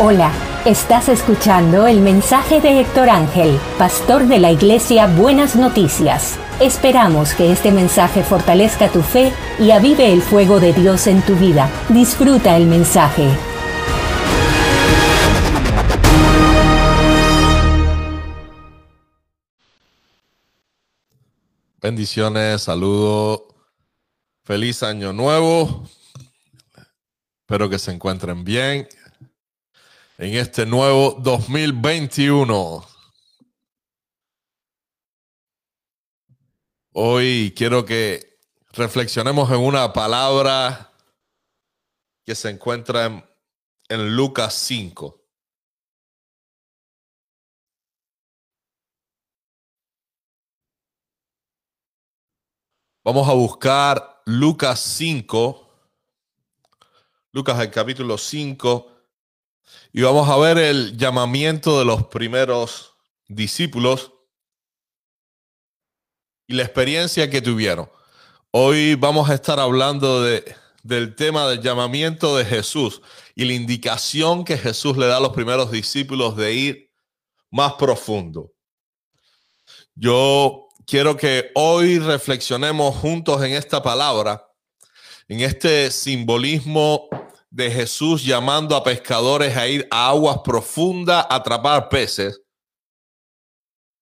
Hola, estás escuchando el mensaje de Héctor Ángel, pastor de la iglesia Buenas Noticias. Esperamos que este mensaje fortalezca tu fe y avive el fuego de Dios en tu vida. Disfruta el mensaje. Bendiciones, saludos, feliz año nuevo. Espero que se encuentren bien en este nuevo 2021. Hoy quiero que reflexionemos en una palabra que se encuentra en, en Lucas 5. Vamos a buscar Lucas 5, Lucas el capítulo 5, y vamos a ver el llamamiento de los primeros discípulos y la experiencia que tuvieron. Hoy vamos a estar hablando de, del tema del llamamiento de Jesús y la indicación que Jesús le da a los primeros discípulos de ir más profundo. Yo quiero que hoy reflexionemos juntos en esta palabra, en este simbolismo de Jesús llamando a pescadores a ir a aguas profundas a atrapar peces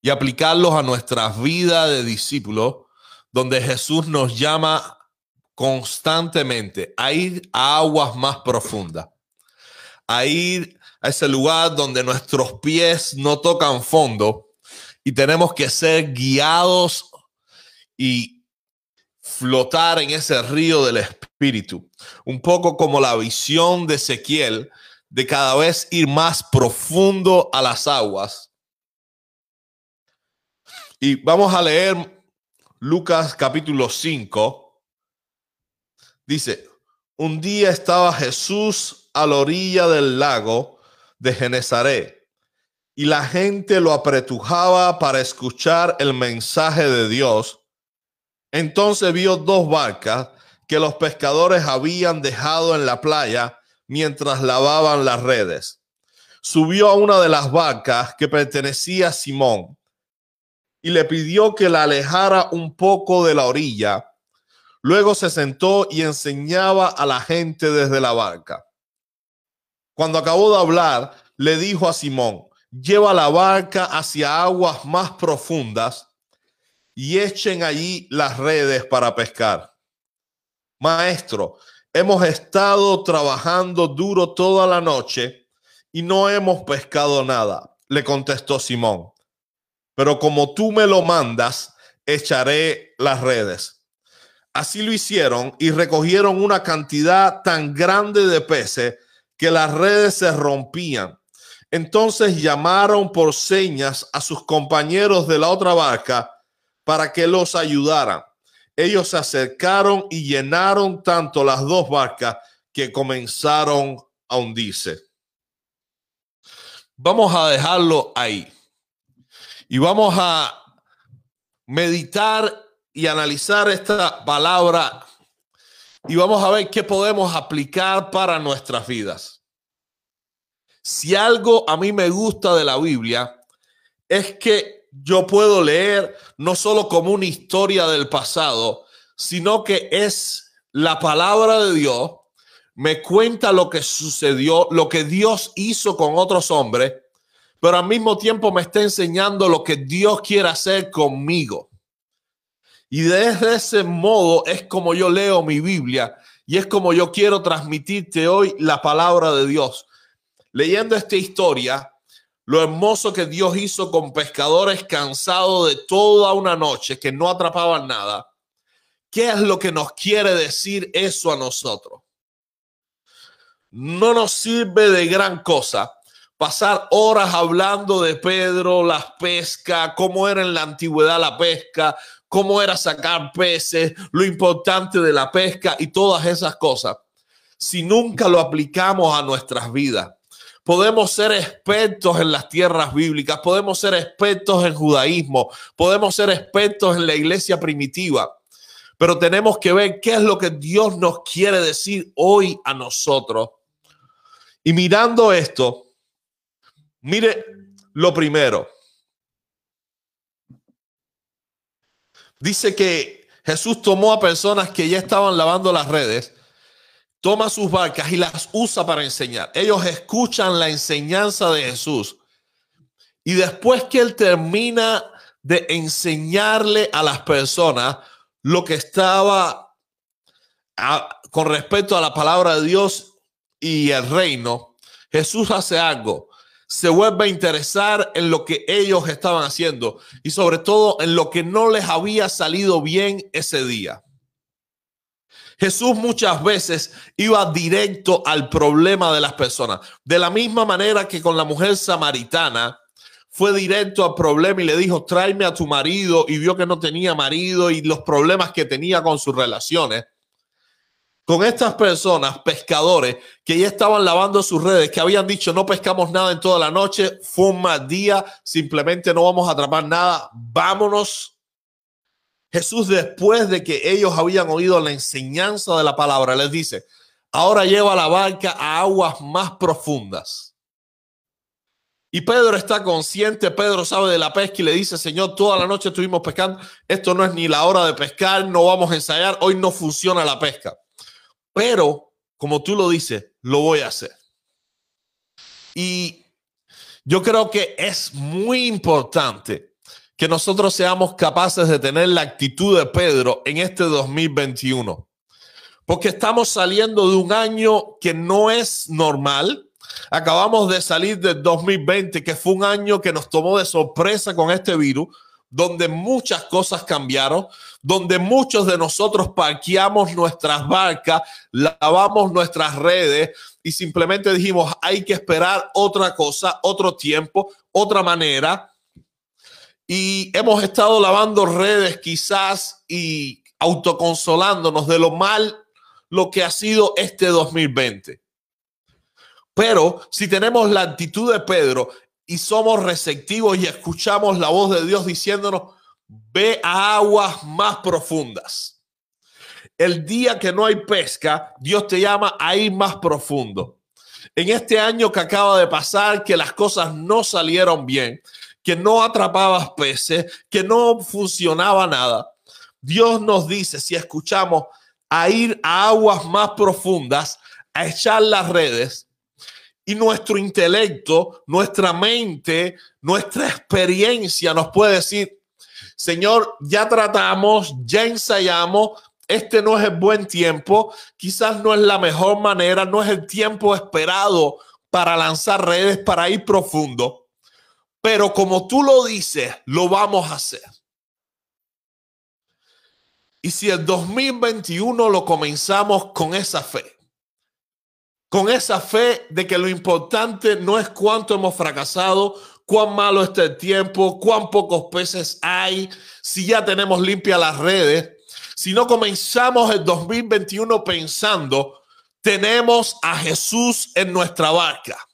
y aplicarlos a nuestras vidas de discípulos, donde Jesús nos llama constantemente a ir a aguas más profundas, a ir a ese lugar donde nuestros pies no tocan fondo y tenemos que ser guiados y flotar en ese río del Espíritu. Un poco como la visión de Ezequiel de cada vez ir más profundo a las aguas. Y vamos a leer Lucas capítulo 5. Dice, un día estaba Jesús a la orilla del lago de Genezaret y la gente lo apretujaba para escuchar el mensaje de Dios entonces vio dos barcas que los pescadores habían dejado en la playa mientras lavaban las redes. Subió a una de las barcas que pertenecía a Simón y le pidió que la alejara un poco de la orilla. Luego se sentó y enseñaba a la gente desde la barca. Cuando acabó de hablar, le dijo a Simón, lleva la barca hacia aguas más profundas y echen allí las redes para pescar. Maestro, hemos estado trabajando duro toda la noche y no hemos pescado nada, le contestó Simón. Pero como tú me lo mandas, echaré las redes. Así lo hicieron y recogieron una cantidad tan grande de peces que las redes se rompían. Entonces llamaron por señas a sus compañeros de la otra barca para que los ayudaran. Ellos se acercaron y llenaron tanto las dos barcas que comenzaron a hundirse. Vamos a dejarlo ahí. Y vamos a meditar y analizar esta palabra y vamos a ver qué podemos aplicar para nuestras vidas. Si algo a mí me gusta de la Biblia es que yo puedo leer no solo como una historia del pasado, sino que es la palabra de Dios, me cuenta lo que sucedió, lo que Dios hizo con otros hombres, pero al mismo tiempo me está enseñando lo que Dios quiere hacer conmigo. Y desde ese modo es como yo leo mi Biblia y es como yo quiero transmitirte hoy la palabra de Dios. Leyendo esta historia, lo hermoso que Dios hizo con pescadores cansados de toda una noche que no atrapaban nada. ¿Qué es lo que nos quiere decir eso a nosotros? No nos sirve de gran cosa pasar horas hablando de Pedro, las pescas, cómo era en la antigüedad la pesca, cómo era sacar peces, lo importante de la pesca y todas esas cosas, si nunca lo aplicamos a nuestras vidas. Podemos ser expertos en las tierras bíblicas, podemos ser expertos en judaísmo, podemos ser expertos en la iglesia primitiva, pero tenemos que ver qué es lo que Dios nos quiere decir hoy a nosotros. Y mirando esto, Mire lo primero. Dice que Jesús tomó a personas que ya estaban lavando las redes, toma sus barcas y las usa para enseñar. Ellos escuchan la enseñanza de Jesús. Y después que él termina de enseñarle a las personas lo que estaba con respecto a la palabra de Dios y el reino, Jesús hace algo se vuelve a interesar en lo que ellos estaban haciendo y sobre todo en lo que no les había salido bien ese día. Jesús muchas veces iba directo al problema de las personas, de la misma manera que con la mujer samaritana fue directo al problema y le dijo, tráeme a tu marido y vio que no tenía marido y los problemas que tenía con sus relaciones con estas personas, pescadores, que ya estaban lavando sus redes, que habían dicho no pescamos nada en toda la noche, fue un día, simplemente no vamos a atrapar nada, vámonos. Jesús, después de que ellos habían oído la enseñanza de la palabra, les dice, ahora lleva la barca a aguas más profundas. Y Pedro está consciente, Pedro sabe de la pesca y le dice, Señor, toda la noche estuvimos pescando, esto no es ni la hora de pescar, no vamos a ensayar, hoy no funciona la pesca. Pero, como tú lo dices, lo voy a hacer. Y yo creo que es muy importante que nosotros seamos capaces de tener la actitud de Pedro en este 2021. Porque estamos saliendo de un año que no es normal. Acabamos de salir del 2020, que fue un año que nos tomó de sorpresa con este virus donde muchas cosas cambiaron, donde muchos de nosotros parqueamos nuestras barcas, lavamos nuestras redes y simplemente dijimos, hay que esperar otra cosa, otro tiempo, otra manera. Y hemos estado lavando redes quizás y autoconsolándonos de lo mal lo que ha sido este 2020. Pero si tenemos la actitud de Pedro, y somos receptivos y escuchamos la voz de Dios diciéndonos, ve a aguas más profundas. El día que no hay pesca, Dios te llama a ir más profundo. En este año que acaba de pasar, que las cosas no salieron bien, que no atrapabas peces, que no funcionaba nada, Dios nos dice, si escuchamos, a ir a aguas más profundas, a echar las redes, y nuestro intelecto, nuestra mente, nuestra experiencia nos puede decir, Señor, ya tratamos, ya ensayamos, este no es el buen tiempo, quizás no es la mejor manera, no es el tiempo esperado para lanzar redes, para ir profundo. Pero como tú lo dices, lo vamos a hacer. Y si el 2021 lo comenzamos con esa fe, con esa fe de que lo importante no es cuánto hemos fracasado, cuán malo está el tiempo, cuán pocos peces hay, si ya tenemos limpias las redes, si no comenzamos el 2021 pensando, tenemos a Jesús en nuestra barca.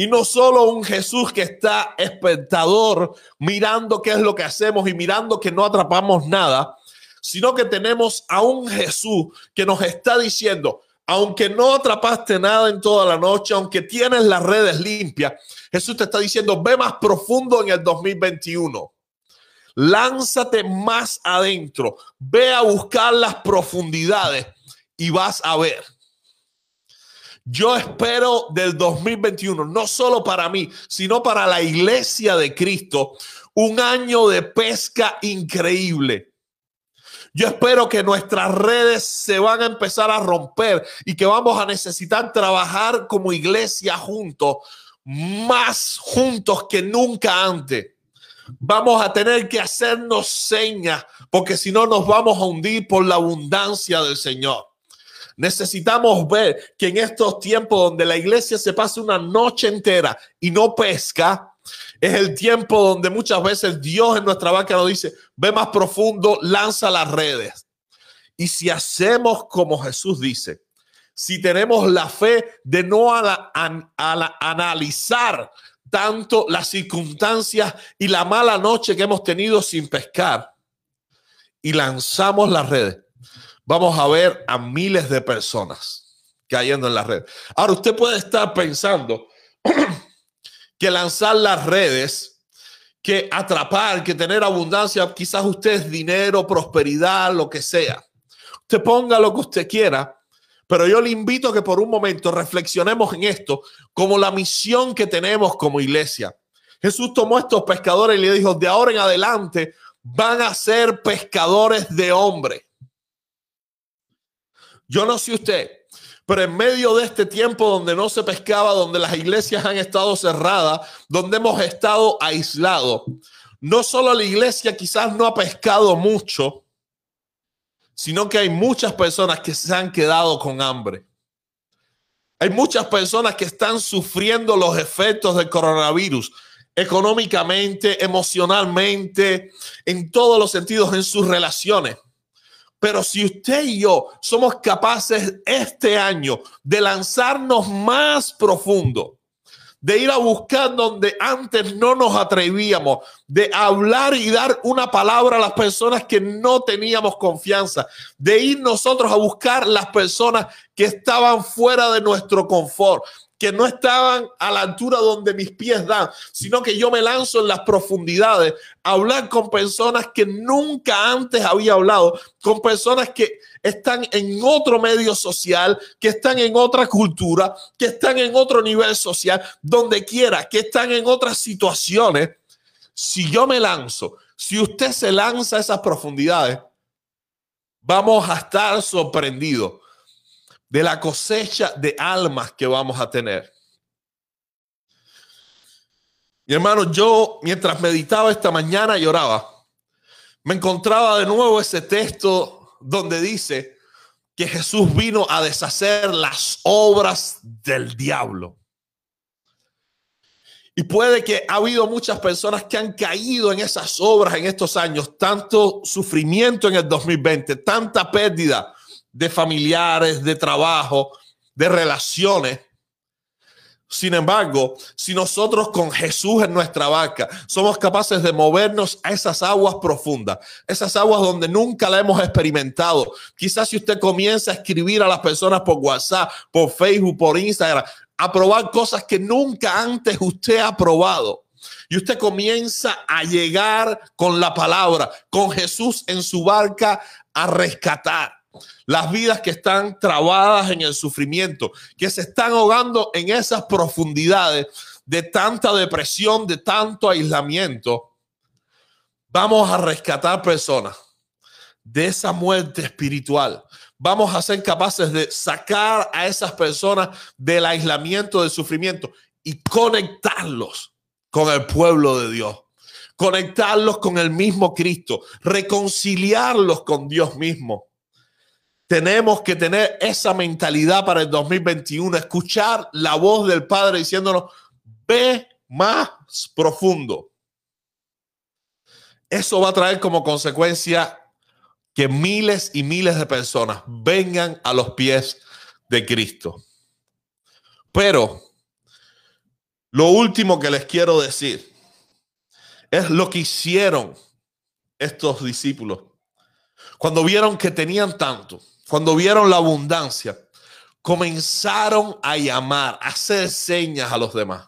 Y no solo un Jesús que está espectador mirando qué es lo que hacemos y mirando que no atrapamos nada, sino que tenemos a un Jesús que nos está diciendo, aunque no atrapaste nada en toda la noche, aunque tienes las redes limpias, Jesús te está diciendo, ve más profundo en el 2021. Lánzate más adentro, ve a buscar las profundidades y vas a ver. Yo espero del 2021, no solo para mí, sino para la iglesia de Cristo, un año de pesca increíble yo espero que nuestras redes se van a empezar a romper y que vamos a necesitar trabajar como iglesia juntos, más juntos que nunca antes. Vamos a tener que hacernos señas porque si no nos vamos a hundir por la abundancia del Señor. Necesitamos ver que en estos tiempos donde la iglesia se pasa una noche entera y no pesca, es el tiempo donde muchas veces Dios en nuestra barca nos dice, ve más profundo, lanza las redes. Y si hacemos como Jesús dice, si tenemos la fe de no analizar tanto las circunstancias y la mala noche que hemos tenido sin pescar y lanzamos las redes, vamos a ver a miles de personas cayendo en la red. Ahora usted puede estar pensando, que lanzar las redes, que atrapar, que tener abundancia. Quizás usted es dinero, prosperidad, lo que sea. Usted ponga lo que usted quiera, pero yo le invito a que por un momento reflexionemos en esto como la misión que tenemos como iglesia. Jesús tomó a estos pescadores y le dijo, de ahora en adelante van a ser pescadores de hombres. Yo no sé usted, pero en medio de este tiempo donde no se pescaba, donde las iglesias han estado cerradas, donde hemos estado aislados, no solo la iglesia quizás no ha pescado mucho, sino que hay muchas personas que se han quedado con hambre. Hay muchas personas que están sufriendo los efectos del coronavirus económicamente, emocionalmente, en todos los sentidos, en sus relaciones. Pero si usted y yo somos capaces este año de lanzarnos más profundo, de ir a buscar donde antes no nos atrevíamos, de hablar y dar una palabra a las personas que no teníamos confianza, de ir nosotros a buscar las personas que estaban fuera de nuestro confort, que no estaban a la altura donde mis pies dan, sino que yo me lanzo en las profundidades a hablar con personas que nunca antes había hablado, con personas que están en otro medio social, que están en otra cultura, que están en otro nivel social, donde quiera, que están en otras situaciones. Si yo me lanzo, si usted se lanza a esas profundidades, vamos a estar sorprendidos de la cosecha de almas que vamos a tener. Mi hermano, yo mientras meditaba esta mañana lloraba. Me encontraba de nuevo ese texto donde dice que Jesús vino a deshacer las obras del diablo. Y puede que ha habido muchas personas que han caído en esas obras en estos años, tanto sufrimiento en el 2020, tanta pérdida, de familiares, de trabajo, de relaciones. Sin embargo, si nosotros con Jesús en nuestra barca somos capaces de movernos a esas aguas profundas, esas aguas donde nunca la hemos experimentado, quizás si usted comienza a escribir a las personas por WhatsApp, por Facebook, por Instagram, a probar cosas que nunca antes usted ha probado. Y usted comienza a llegar con la palabra, con Jesús en su barca, a rescatar las vidas que están trabadas en el sufrimiento, que se están ahogando en esas profundidades de tanta depresión, de tanto aislamiento, vamos a rescatar personas de esa muerte espiritual. Vamos a ser capaces de sacar a esas personas del aislamiento, del sufrimiento y conectarlos con el pueblo de Dios conectarlos con el mismo Cristo, reconciliarlos con Dios mismo. Tenemos que tener esa mentalidad para el 2021, escuchar la voz del Padre diciéndonos, ve más profundo. Eso va a traer como consecuencia que miles y miles de personas vengan a los pies de Cristo. Pero lo último que les quiero decir es lo que hicieron estos discípulos cuando vieron que tenían tanto cuando vieron la abundancia, comenzaron a llamar, a hacer señas a los demás.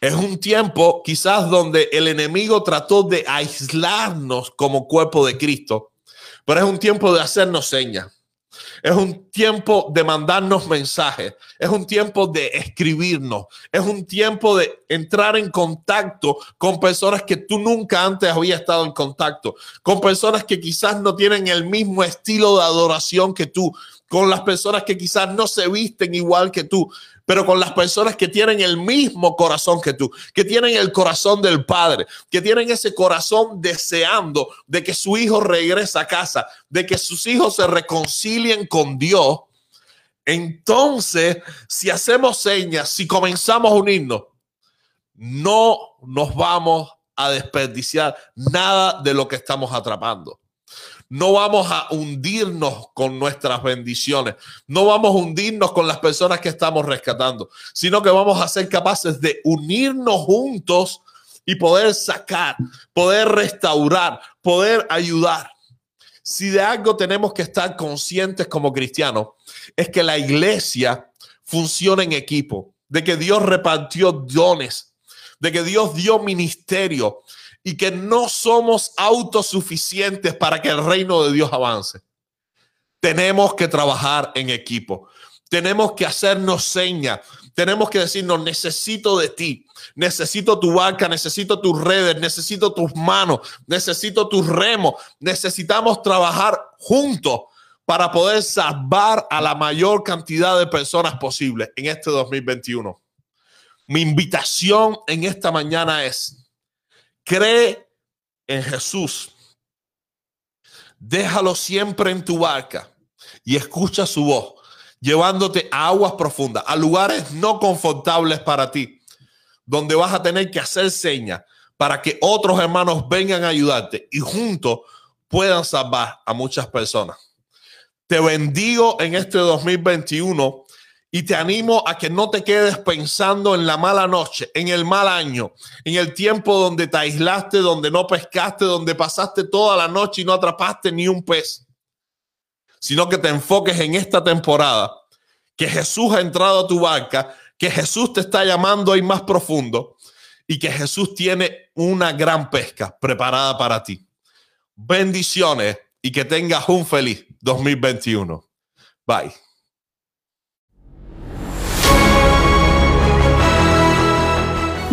Es un tiempo quizás donde el enemigo trató de aislarnos como cuerpo de Cristo, pero es un tiempo de hacernos señas. Es un tiempo de mandarnos mensajes. Es un tiempo de escribirnos. Es un tiempo de entrar en contacto con personas que tú nunca antes habías estado en contacto. Con personas que quizás no tienen el mismo estilo de adoración que tú. Con las personas que quizás no se visten igual que tú pero con las personas que tienen el mismo corazón que tú, que tienen el corazón del Padre, que tienen ese corazón deseando de que su hijo regrese a casa, de que sus hijos se reconcilien con Dios. Entonces, si hacemos señas, si comenzamos a unirnos, no nos vamos a desperdiciar nada de lo que estamos atrapando. No vamos a hundirnos con nuestras bendiciones. No vamos a hundirnos con las personas que estamos rescatando, sino que vamos a ser capaces de unirnos juntos y poder sacar, poder restaurar, poder ayudar. Si de algo tenemos que estar conscientes como cristianos, es que la iglesia funciona en equipo. de que Dios repartió dones, de que Dios dio ministerio y que no somos autosuficientes para que el reino de Dios avance. Tenemos que trabajar en equipo. Tenemos que hacernos señas. Tenemos que decirnos, necesito de ti. Necesito tu barca, necesito tus redes, necesito tus manos, necesito tus remos. Necesitamos trabajar juntos para poder salvar a la mayor cantidad de personas posible en este 2021. Mi invitación en esta mañana es, cree en Jesús. Déjalo siempre en tu barca y escucha su voz, llevándote a aguas profundas, a lugares no confortables para ti, donde vas a tener que hacer señas para que otros hermanos vengan a ayudarte y juntos puedan salvar a muchas personas. Te bendigo en este 2021 y te animo a que no te quedes pensando en la mala noche, en el mal año, en el tiempo donde te aislaste, donde no pescaste, donde pasaste toda la noche y no atrapaste ni un pez, sino que te enfoques en esta temporada, que Jesús ha entrado a tu barca, que Jesús te está llamando ahí más profundo y que Jesús tiene una gran pesca preparada para ti. Bendiciones y que tengas un feliz 2021. Bye.